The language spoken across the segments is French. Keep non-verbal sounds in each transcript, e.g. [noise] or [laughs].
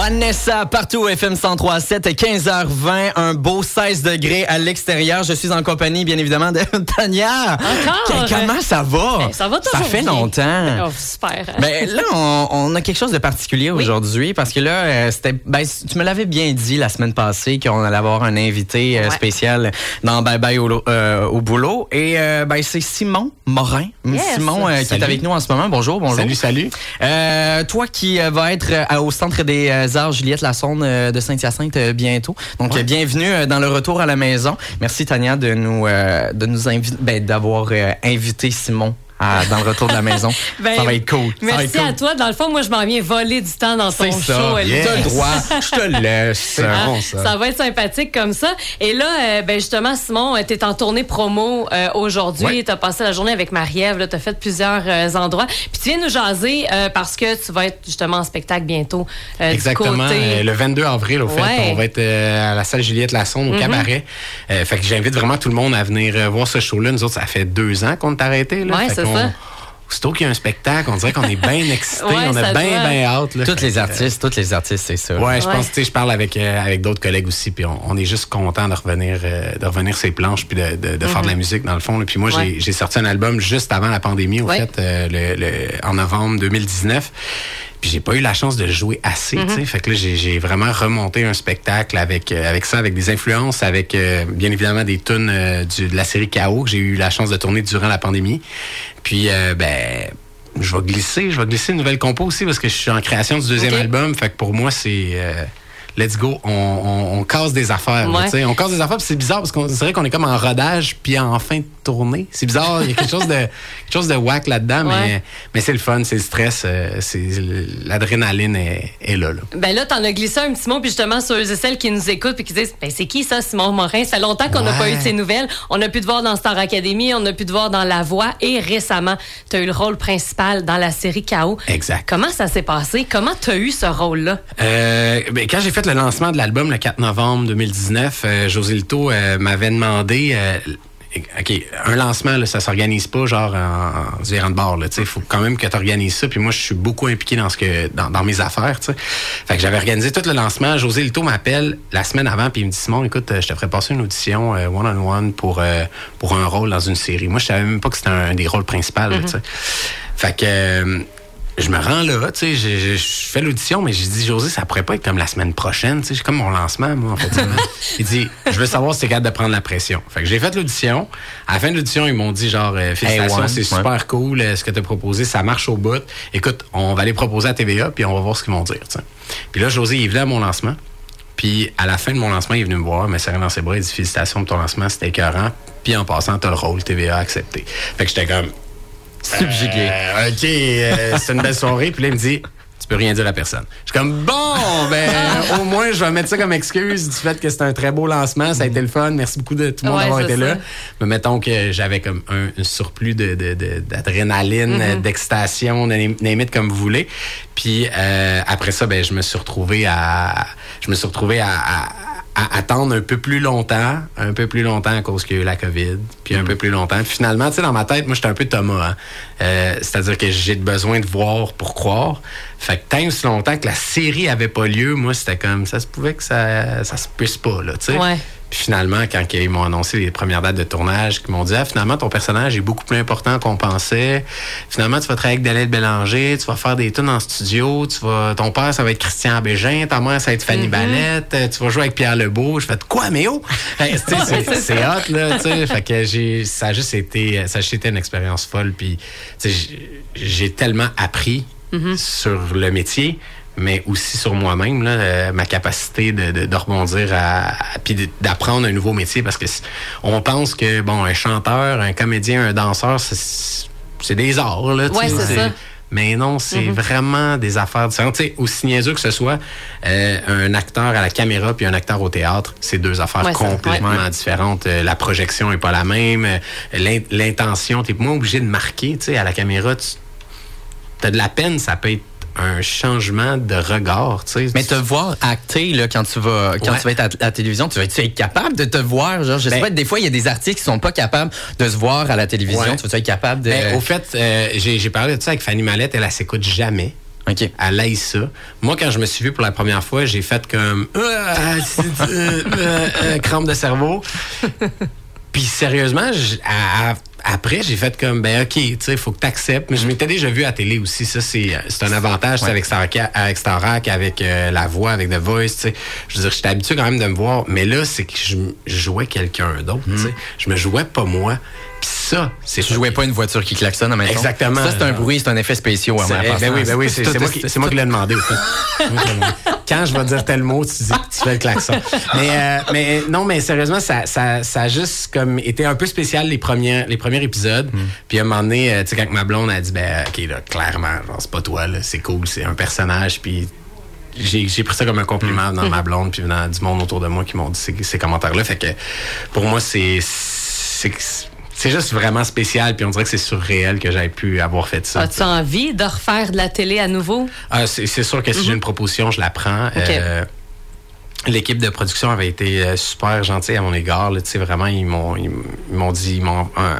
Vanessa, partout FM 103.7, 15h20, un beau 16 degrés à l'extérieur. Je suis en compagnie, bien évidemment, de [laughs] Tania. Encore? Comment ça va? Ben, ça va toujours Ça fait bien. longtemps. Oh, super. [laughs] Ben là, on, on a quelque chose de particulier aujourd'hui parce que là, euh, c'était, ben, tu me l'avais bien dit la semaine passée qu'on allait avoir un invité euh, Ouais. spécial dans Bye Bye au, euh, au boulot et euh, ben, c'est Simon Morin, Yes. Simon euh, qui est avec nous en ce moment. Bonjour, bonjour. Salut, salut. Euh, toi qui euh, vas être euh, au centre des Juliette Lassonde euh, de Saint-Hyacinthe euh, bientôt. Donc Ouais. bienvenue euh, dans le retour à la maison. Merci Tania de nous de nous inviter ben, d'avoir invité Simon à- dans le retour de la maison. [laughs] Ben, ça va être cool. Merci être cool. à toi. Dans le fond, moi, je m'en viens voler du temps dans ton C'est ça. show. Elvis. T'as le droit. Je te [laughs] laisse. C'est bon, ça. Ça va être sympathique comme ça. Et là, euh, ben justement, Simon, tu es en tournée promo euh, aujourd'hui. Ouais. Tu as passé la journée avec Marie-Ève. Tu as fait plusieurs euh, endroits. Puis tu viens nous jaser euh, parce que tu vas être justement en spectacle bientôt. euh, Exactement. Du côté... euh, le 22 avril, au fait, Ouais. On va être euh, à la salle Juliette Lassonde au cabaret. Euh, fait que j'invite vraiment tout le monde à venir euh, voir ce show-là. Nous autres, ça fait deux ans qu'on est arrêté. Là. Ouais, Fait c'est qu'on- ça. Aussitôt qu'il y a un spectacle, on dirait qu'on est bien [laughs] excités, Ouais, on a bien, bien hâte. là. Toutes les que, artistes, toutes les artistes, c'est ça. euh, Ouais, je Ouais. pense, tu sais, je parle avec, euh, avec d'autres collègues aussi, puis on, on est juste content de revenir, euh, de revenir sur les planches, puis de, de, de faire de la musique, dans le fond. là. Puis moi. Ouais. j'ai- j'ai sorti un album juste avant la pandémie, au Ouais. fait, euh, le, le- en novembre 2019. Puis j'ai pas eu la chance de jouer assez, tu sais. Fait que là, j'ai- vraiment remonté un spectacle avec, euh, avec ça, avec des influences, avec euh, bien évidemment des tunes euh, du- de la série KO que j'ai eu la chance de tourner durant la pandémie. Puis, euh, ben, je vais glisser, je vais glisser une nouvelle compo aussi parce que je suis en création du deuxième album. Fait que pour moi, c'est. Let's go, on, on, on casse des affaires. Ouais. tu on casse des affaires, c'est bizarre parce qu'on c'est vrai qu'on est comme en rodage puis en fin de tournée. C'est bizarre, il y a quelque chose de [laughs] quelque chose de whack là-dedans, mais, Ouais. mais c'est le fun, c'est le stress, euh, c'est l'adrénaline est, est là, là. Ben là, t'en as glissé un petit mot, puis justement, ceux et celles qui nous écoutent, puis qui disent, ben c'est qui ça, Simon Morin? Ça fait longtemps qu'on n'a pas eu de ses nouvelles. On a pu te voir dans Star Academy, on a pu te voir dans La Voix, et récemment, t'as eu le rôle principal dans la série KO. Exact. Comment ça s'est passé? Comment t'as eu ce rôle-là? Euh, ben, quand j'ai fait le lancement de l'album le 4 novembre 2019, euh, José Lito euh, m'avait demandé. euh, OK, un lancement, là, ça s'organise pas genre en, en se virant de bord. Il faut quand même que tu organises ça. Puis moi, je suis beaucoup impliqué dans ce que dans, dans mes affaires. Fait que j'avais organisé tout le lancement. José Lito m'appelle la semaine avant, puis il me dit Simon, écoute, je te ferai passer une audition euh, one-on-one pour, euh, pour un rôle dans une série. Moi, je savais même pas que c'était un des rôles principaux. sais. Fait que euh, je me rends là, tu sais, je, je- je fais l'audition, mais j'ai dit, José, ça pourrait pas être comme la semaine prochaine, tu sais, j'ai comme mon lancement, moi, en fait. il dit, je veux savoir si t'es capable de prendre la pression. Fait que j'ai fait l'audition. À la fin de l'audition, ils m'ont dit, genre, euh, félicitations, Hey, c'est ouais. super cool, euh, ce que t'as proposé, ça marche au bout. Écoute, on va aller proposer à TVA, puis on va voir ce qu'ils vont dire, tu sais. Puis là, José, il est venu à mon lancement. Puis à la fin de mon lancement, il est venu me voir, mais serré dans ses bras, il dit félicitations pour ton lancement, c'était écœurant. Puis en passant, t'as le rôle, TVA accepté. Fait que j'étais comme, Subjugué. euh, OK, euh, c'est une belle soirée. Puis là, il me dit, tu peux rien dire à personne. Je suis comme, bon, ben, [laughs] au moins, je vais mettre ça comme excuse du fait que c'est un très beau lancement. Ça a été le fun. Merci beaucoup de tout le monde Ouais, d'avoir été là. Mais mettons que j'avais comme un, un surplus de, de- de- d'adrénaline, euh, d'excitation, comme vous voulez. Puis euh, après ça, ben, je me suis retrouvé à, je me suis retrouvé à, à- à attendre un peu plus longtemps, un peu plus longtemps à cause qu'il y a eu la COVID, puis un peu plus longtemps. Puis finalement, tu sais, dans ma tête, moi, j'étais un peu Thomas. hein. Euh, C'est-à-dire que j'ai besoin de voir pour croire. Fait que tant aussi longtemps que la série avait pas lieu, moi, c'était comme, ça se pouvait que ça, ça se puisse pas, là, tu sais. Ouais. Puis finalement, quand ils m'ont annoncé les premières dates de tournage, qu'ils m'ont dit, ah, finalement, ton personnage est beaucoup plus important qu'on pensait. Finalement, tu vas travailler avec Daniel Bélanger, tu vas faire des tunes en studio, tu vas, ton père, ça va être Christian Bégin, ta mère, ça va être Fanny Ballette, euh, tu vas jouer avec Pierre Lebeau. Je fais, quoi, mais oh! [laughs] C'est- hot, là, tu sais. Fait que j'ai, ça a juste été, ça a juste été une expérience folle. Puis, j'ai- j'ai tellement appris sur le métier mais aussi sur moi-même, là, euh, ma capacité de, de, de rebondir à, à- puis d'apprendre un nouveau métier parce que on pense que bon un chanteur, un comédien, un danseur, c'est c'est des arts là. tu Ouais, sais, c'est ça. Mais non, c'est vraiment des affaires différentes. Tu sais, aussi niaiseux que ce soit, euh, un acteur à la caméra puis un acteur au théâtre, c'est deux affaires Ouais, complètement ouais. différentes. Euh, la projection est pas la même. euh, l'in- L'intention, t'es moins obligé de marquer. Tu sais, à la caméra, tu as de la peine, ça peut être un changement de regard, tu sais. Mais te voir acter là, quand tu vas quand Ouais. tu vas être à la télévision, tu vas être capable de te voir. Genre, je sais Ben- pas, des fois, il y a des artistes qui sont pas capables de se voir à la télévision. Ouais. Tu vas être capable de. Ben, au fait, euh, j'ai parlé de ça avec Fanny Mallette, elle, elle s'écoute jamais. OK. Elle aille ça. Moi, quand je me suis vu pour la première fois, j'ai fait comme Ah, euh, euh, crampe de cerveau. [laughs] Puis sérieusement, à- à- après, j'ai fait comme, ben OK, tu sais, il faut que tu acceptes. Mais je m'étais déjà vu à télé aussi. Ça, c'est c'est un avantage c'est avec, Starac, avec euh, la voix, avec The Voice. tu sais. Je veux dire, j'étais habitué quand même de me voir. Mais là, c'est que je, jouais quelqu'un d'autre. tu sais. Je me jouais pas moi. Ça, c'est Tu jouais pas une voiture qui klaxonne en même temps. Exactement. Ça, c'est un bruit, c'est un effet spécial. En ben oui, ben oui, c'est moi, qui- [laughs] c'est moi qui l'ai demandé. Quand je vais dire tel mot, tu dis, tu fais le klaxon. Mais, euh, mais non, mais sérieusement, ça, ça, ça a juste comme été un peu spécial les premiers, les premiers épisodes. Puis à un moment donné, euh, tu sais, quand ma blonde a dit, ben ok, là, clairement, genre, c'est pas toi, là, c'est cool, c'est un personnage. Puis j'ai j'ai pris ça comme un compliment dans ma blonde, puis dans du monde autour de moi qui m'ont dit ces, ces commentaires-là. Fait que pour moi, c'est c'est juste vraiment spécial, puis on dirait que c'est surréel que j'aie pu avoir fait ça. As-tu envie de refaire de la télé à nouveau? Ah, c'est sûr que si j'ai une proposition, je la prends. Euh, L'équipe de production avait été euh, super gentille à mon égard. là. Tu sais, vraiment, ils m'ont ils dit, ils m'ont euh,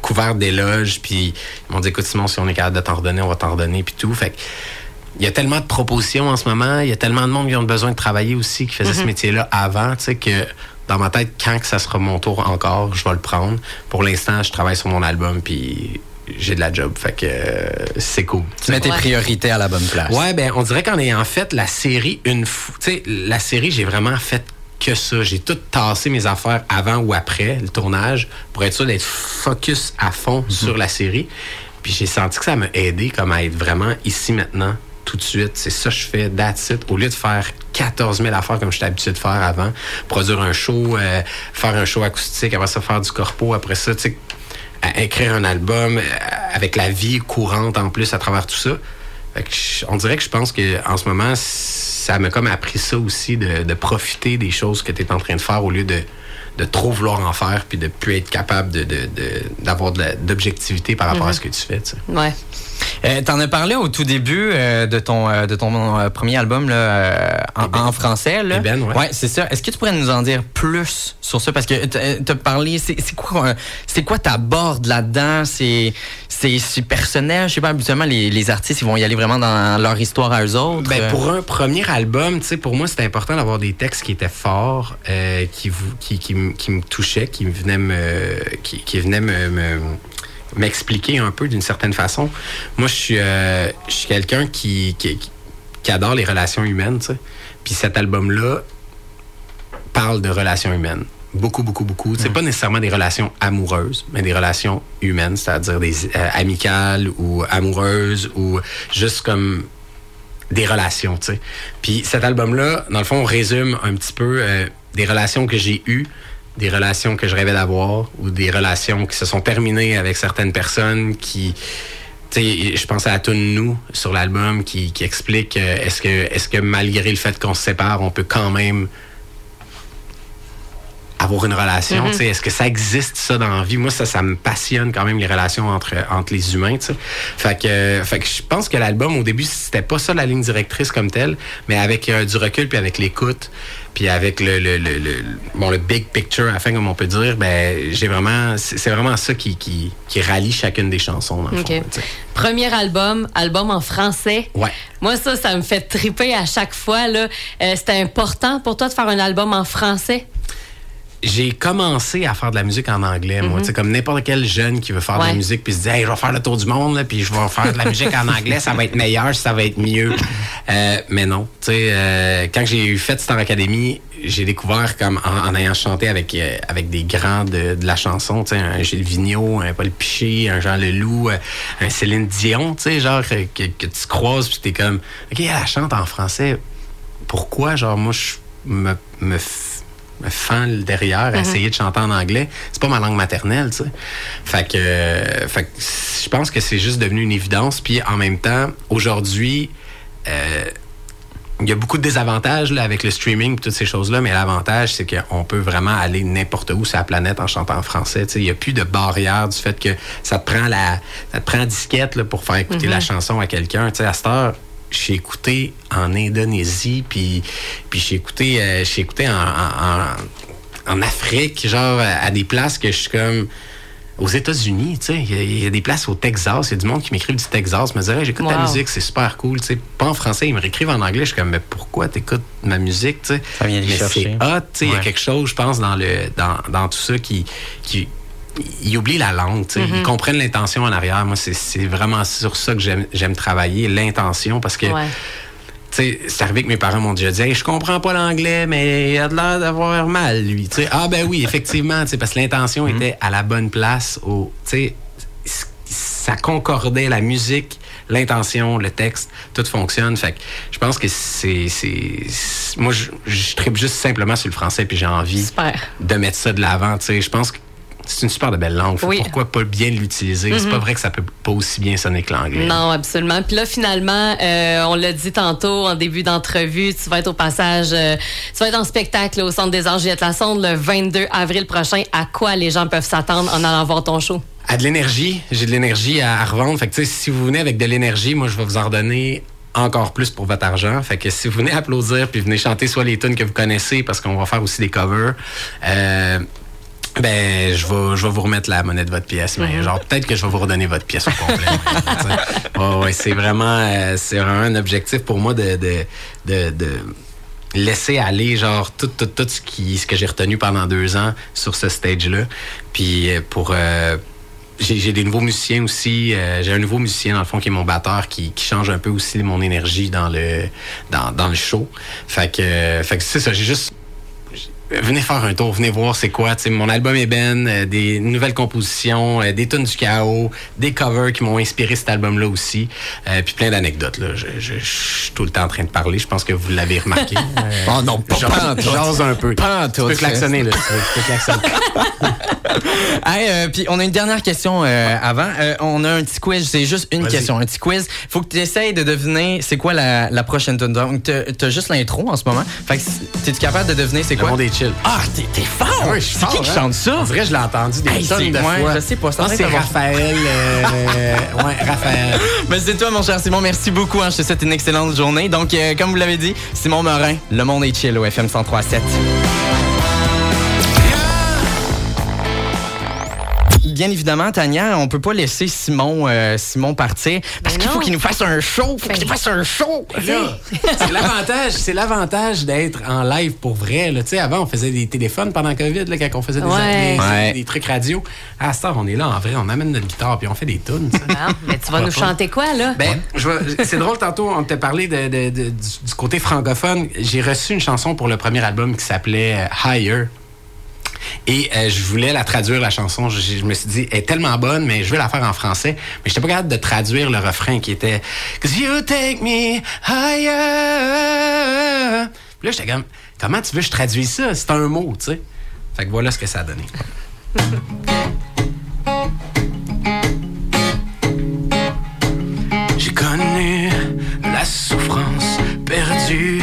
couvert d'éloges, puis ils m'ont dit, écoute, Simon, si on est capable de t'en redonner, on va t'en redonner, puis tout. Fait que, il y a tellement de propositions en ce moment, il y a tellement de monde qui ont besoin de travailler aussi, qui faisait ce métier-là avant, tu sais, que dans ma tête, quand que ça sera mon tour encore, je vais le prendre. Pour l'instant, je travaille sur mon album, puis j'ai de la job. Fait que euh, c'est cool. Tu mets tes Ouais. priorités à la bonne place. Ouais, ben on dirait qu'en ayant fait la série une fois, tu sais, la série, j'ai vraiment fait que ça. J'ai tout tassé mes affaires avant ou après le tournage pour être sûr d'être focus à fond sur la série. Puis j'ai senti que ça m'a aidé comme à être vraiment ici maintenant, tout de suite. C'est ça que je fais, that's it. Au lieu de faire 14 000 affaires comme j'étais habitué de faire avant, produire un show, euh, faire un show acoustique, après ça faire du corpo, après ça, tu sais, écrire un album euh, avec la vie courante en plus à travers tout ça. Fait que je- on dirait que je pense que en ce moment, ça m'a comme appris ça aussi, de, de profiter des choses que tu es en train de faire au lieu de, de trop vouloir en faire puis de plus être capable d'avoir de d'objectivité par rapport à ce que tu fais. tu sais. Ouais. Euh, T'en as parlé au tout début euh, de ton euh, de ton euh, premier album là, euh, en, Eben. en français. Là. Eben, ouais. c'est ça. Est-ce que tu pourrais nous en dire plus sur ça? Parce que t'as t'as parlé. C'est quoi euh, c'est quoi ta borde là-dedans? C'est c'est personnel? Je sais pas. Habituellement, les, les artistes ils vont y aller vraiment dans leur histoire à eux autres. Ben, Euh, pour un premier album, tu sais, pour moi, c'était important d'avoir des textes qui étaient forts, euh, qui, vous- qui, qui, me- qui me touchaient, qui me venaient me, qui, qui venaient me, me- m'expliquer un peu d'une certaine façon. Moi, je suis, euh, je suis quelqu'un qui, qui, qui adore les relations humaines, tu sais. Puis cet album-là parle de relations humaines. Beaucoup, beaucoup, beaucoup. C'est pas nécessairement des relations amoureuses, mais des relations humaines, c'est-à-dire des euh, amicales ou amoureuses ou juste comme des relations, tu sais. Puis cet album-là, dans le fond, on résume un petit peu euh, des relations que j'ai eues, des relations que je rêvais d'avoir ou des relations qui se sont terminées avec certaines personnes qui... Je pensais à Tune Nous sur l'album qui, qui explique euh, est-ce que, est que malgré le fait qu'on se sépare, on peut quand même avoir une relation, tu sais, est-ce que ça existe ça dans la vie? Moi ça ça me passionne quand même les relations entre entre les humains, tu sais. Fait que euh, fait que je pense que l'album au début c'était pas ça la ligne directrice comme telle, mais avec euh, du recul puis avec l'écoute, puis avec le, le, le, le- bon le big picture à la fin comme on peut dire, ben j'ai vraiment c'est vraiment ça qui, qui qui rallie chacune des chansons dans le OK. fond, tu sais. Premier album, album en français. Ouais. Moi, ça, ça me fait triper à chaque fois. là. Euh, C'était important pour toi de faire un album en français? J'ai commencé à faire de la musique en anglais, moi. Tu sais, comme n'importe quel jeune qui veut faire de la musique puis se dit, hey, je vais faire le tour du monde, là, puis je vais faire de la musique en anglais, ça va être meilleur, ça va être mieux. Euh, mais non. Tu sais, euh, quand j'ai eu fait Star Academy, j'ai découvert comme en, en ayant chanté avec, euh, avec des grands de, de la chanson, tu sais, un Gilles Vigneault, un Paul Piché, un Jean Leloup, euh, un Céline Dion, tu sais, genre que, que, que tu croises puis t'es comme, OK, elle chante en français. Pourquoi, genre, moi, je me, me, f- me fends le derrière à essayer de chanter en anglais. C'est pas ma langue maternelle, tu sais. Fait que, euh, fait que je pense que c'est juste devenu une évidence. Puis en même temps, aujourd'hui, euh, il y a beaucoup de désavantages là, avec le streaming et toutes ces choses-là, mais l'avantage, c'est qu'on peut vraiment aller n'importe où sur la planète en chantant en français. Tu sais, Il n'y a plus de barrière du fait que ça te prend la ça te prend la disquette là, pour faire écouter la chanson à quelqu'un. Tu sais, À cette heure, j'ai écouté en Indonésie, puis, puis j'ai écouté, euh, j'ai écouté en, en, en- en Afrique, genre à des places que je suis comme aux États-Unis, tu sais, il y, a- il y a des places au Texas, il y a du monde qui m'écrive du Texas, me dirait, j'écoute ta musique, c'est super cool, tu sais, pas en français, ils me réécrivent en anglais, je suis comme, mais pourquoi t'écoutes ma musique, tu sais? Ça vient les mais chercher. c'est hot, tu sais, il y a quelque chose, je pense, dans le, dans, dans tout ça qui, qui, ils oublient la langue, Mm-hmm. ils comprennent l'intention en arrière. Moi, c'est vraiment sur ça que j'aime travailler, l'intention, parce que Ouais. tu sais, c'est arrivé que mes parents m'ont déjà dit Hey, je comprends pas l'anglais, mais il a de l'air d'avoir mal, lui. Ah ben oui, effectivement, tu sais, parce que l'intention était à la bonne place. Au, ça concordait la musique, l'intention, le texte, tout fonctionne. Fait que je pense que c'est. Moi, je, je tripe juste simplement sur le français, puis j'ai envie Super. de mettre ça de l'avant. Tu sais, je pense que c'est une super de belle langue. Oui. Mm-hmm. Pourquoi pas bien l'utiliser? C'est pas vrai que ça peut pas aussi bien sonner que l'anglais. Non, absolument. Puis là, finalement, euh, on l'a dit tantôt en début d'entrevue, tu vas être au passage, euh, tu vas être en spectacle au Centre des Arts Juliette Lassonde le 22 avril prochain. À quoi les gens peuvent s'attendre en allant voir ton show? À de l'énergie. J'ai de l'énergie à, à revendre. Fait que, tu sais, si vous venez avec de l'énergie, moi, je vais vous en redonner encore plus pour votre argent. Fait que si vous venez applaudir puis venez chanter soit les tunes que vous connaissez parce qu'on va faire aussi des covers, euh, ben, je vais, je vais vous remettre la monnaie de votre pièce. Mais genre, peut-être que je vais vous redonner votre pièce au complet. [laughs] Sais. ouais, c'est vraiment, euh, c'est vraiment un objectif pour moi de, de, de, de laisser aller genre tout tout tout ce qui ce que j'ai retenu pendant deux ans sur ce stage là puis euh, pour euh, j'ai j'ai des nouveaux musiciens aussi euh, j'ai un nouveau musicien dans le fond qui est mon batteur qui, qui change un peu aussi mon énergie dans le dans, dans le show fait que euh, fait que c'est ça j'ai juste venez faire un tour, venez voir c'est quoi. Tu sais, mon album est ben, euh, des nouvelles compositions, euh, des tunes du chaos, des covers qui m'ont inspiré cet album-là aussi, euh, puis plein d'anecdotes. Là. Je, je- je suis tout le temps en train de parler. Je pense que vous l'avez remarqué. [laughs] Oh non, pas, un peu. Pas Tu peux klaxonner, là. Tu peux- klaxonner. [laughs] Hey, euh, puis on a une dernière question euh, avant. Euh, on a un petit quiz, c'est juste une question, un petit quiz. Faut que tu essayes de deviner c'est quoi la, la prochaine tune. Donc t'as t'as juste l'intro en ce moment. Fait que t'es-tu capable de deviner c'est Le quoi? monde est Ah, t'es t'es fort. Ouais, je suis c'est qui fort, qui hein? chante ça? En vrai, je l'ai entendu des Hey, tonnes c'est- de ouais, fois. je sais pas, que c'est c'est Raphaël. euh, [laughs] ouais, Raphaël. Mais c'est toi, mon cher Simon. Merci beaucoup. hein. Je te souhaite une excellente journée. Donc, euh, comme vous l'avez dit, Simon Morin, Le Monde est chill au FM 103.7. Bien évidemment, Tania, on peut pas laisser Simon, euh, Simon partir parce Mais qu'il faut qu'il nous fasse un show. Faut Ben- qu'il fasse un show. Là, c'est l'avantage, c'est l'avantage d'être en live pour vrai. Là. Tu sais, avant, on faisait des téléphones pendant COVID, là, quand on faisait des, Ouais. des- Ouais. des trucs radio. À cette heure, on est là en vrai, on amène notre guitare puis on fait des tunes. tu sais. Mais tu vas nous chanter quoi, là? Ben, je vais- c'est drôle, tantôt, on t'a parlé de, de- de- du, du côté francophone. J'ai reçu une chanson pour le premier album qui s'appelait euh, Higher. Et euh, je voulais la traduire, la chanson. Je, me suis dit, elle est tellement bonne, mais je vais la faire en français. Mais j'étais pas capable de traduire le refrain qui était Cause you take me higher. Puis là, j'étais comme, comment tu veux que je traduise ça? C'est un mot, tu sais. Fait que voilà ce que ça a donné. [laughs] J'ai connu la souffrance, perdu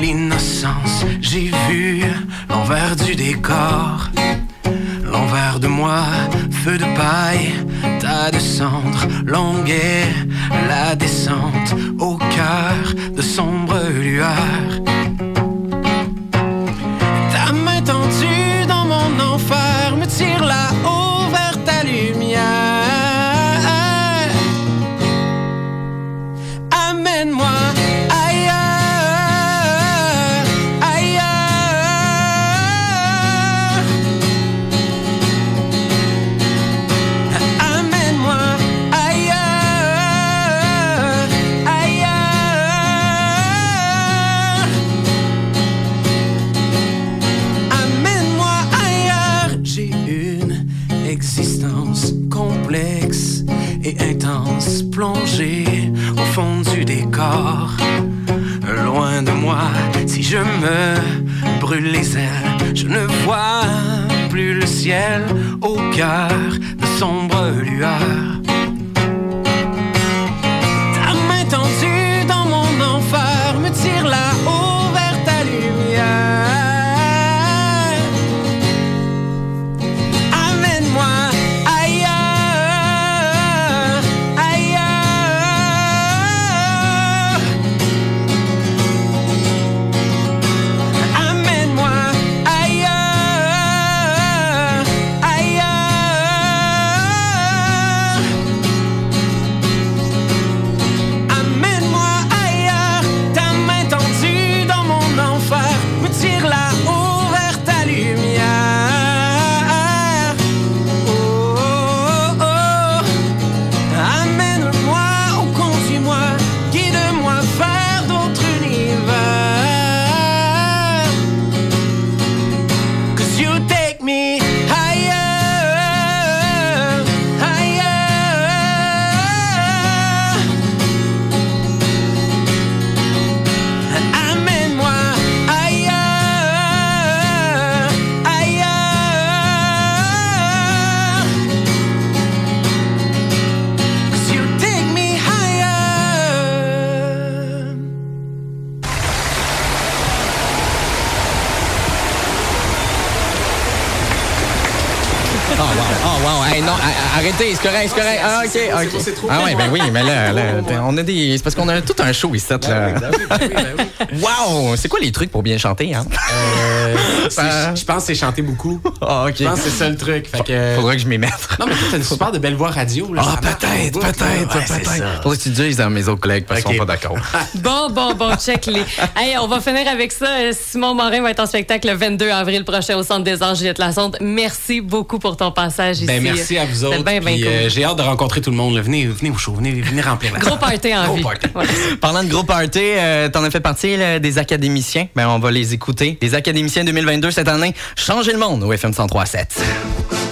l'innocence. J'ai vu l'envers du décor, l'envers de moi, feu de paille, tas de cendres, longue la descente au cœur de sombres lueurs. Plongée au fond du décor. Loin de moi, si je me brûle les ailes, je ne vois plus le ciel au cœur de sombres lueurs. Arrêtez, c'est correct, c'est correct. Ah, OK, beau, OK. c'est trop Ah, ouais, ben oui, mais là, là, on a des. C'est parce qu'on a tout un show ici, là. Ben oui, ben oui, ben oui. [laughs] Wow! C'est quoi les trucs pour bien chanter, hein? Euh, [laughs] Je pense que c'est chanter beaucoup. Ah, OK. Je pense que c'est ça le truc. Fait que... Faudrait que je m'y mette. Non, mais toi, t'as une super de belle voix radio. Là, Ah, peut-être, là. peut-être, peut-être. Faudrait que tu dises à mes autres collègues parce qu'ils Ok. sont pas d'accord. [laughs] Bon, bon, bon, check les. Hey, on va finir avec ça. Simon Morin va être en spectacle le 22 avril prochain au Centre des Arts Juliette Lassonde. Merci beaucoup pour ton passage ici. Ben, merci à vous autres. Bien, bien puis, cool. euh, J'ai hâte de rencontrer tout le monde. là. Venez, venez au show. Venez, venez remplir la Gros party en Gros vie. party. Ouais. [laughs] Parlant de gros party, euh, t'en as fait partie là, des académiciens? Ben, on va les écouter. Les académiciens 2022 cette année. Changez le monde au FM 103.7.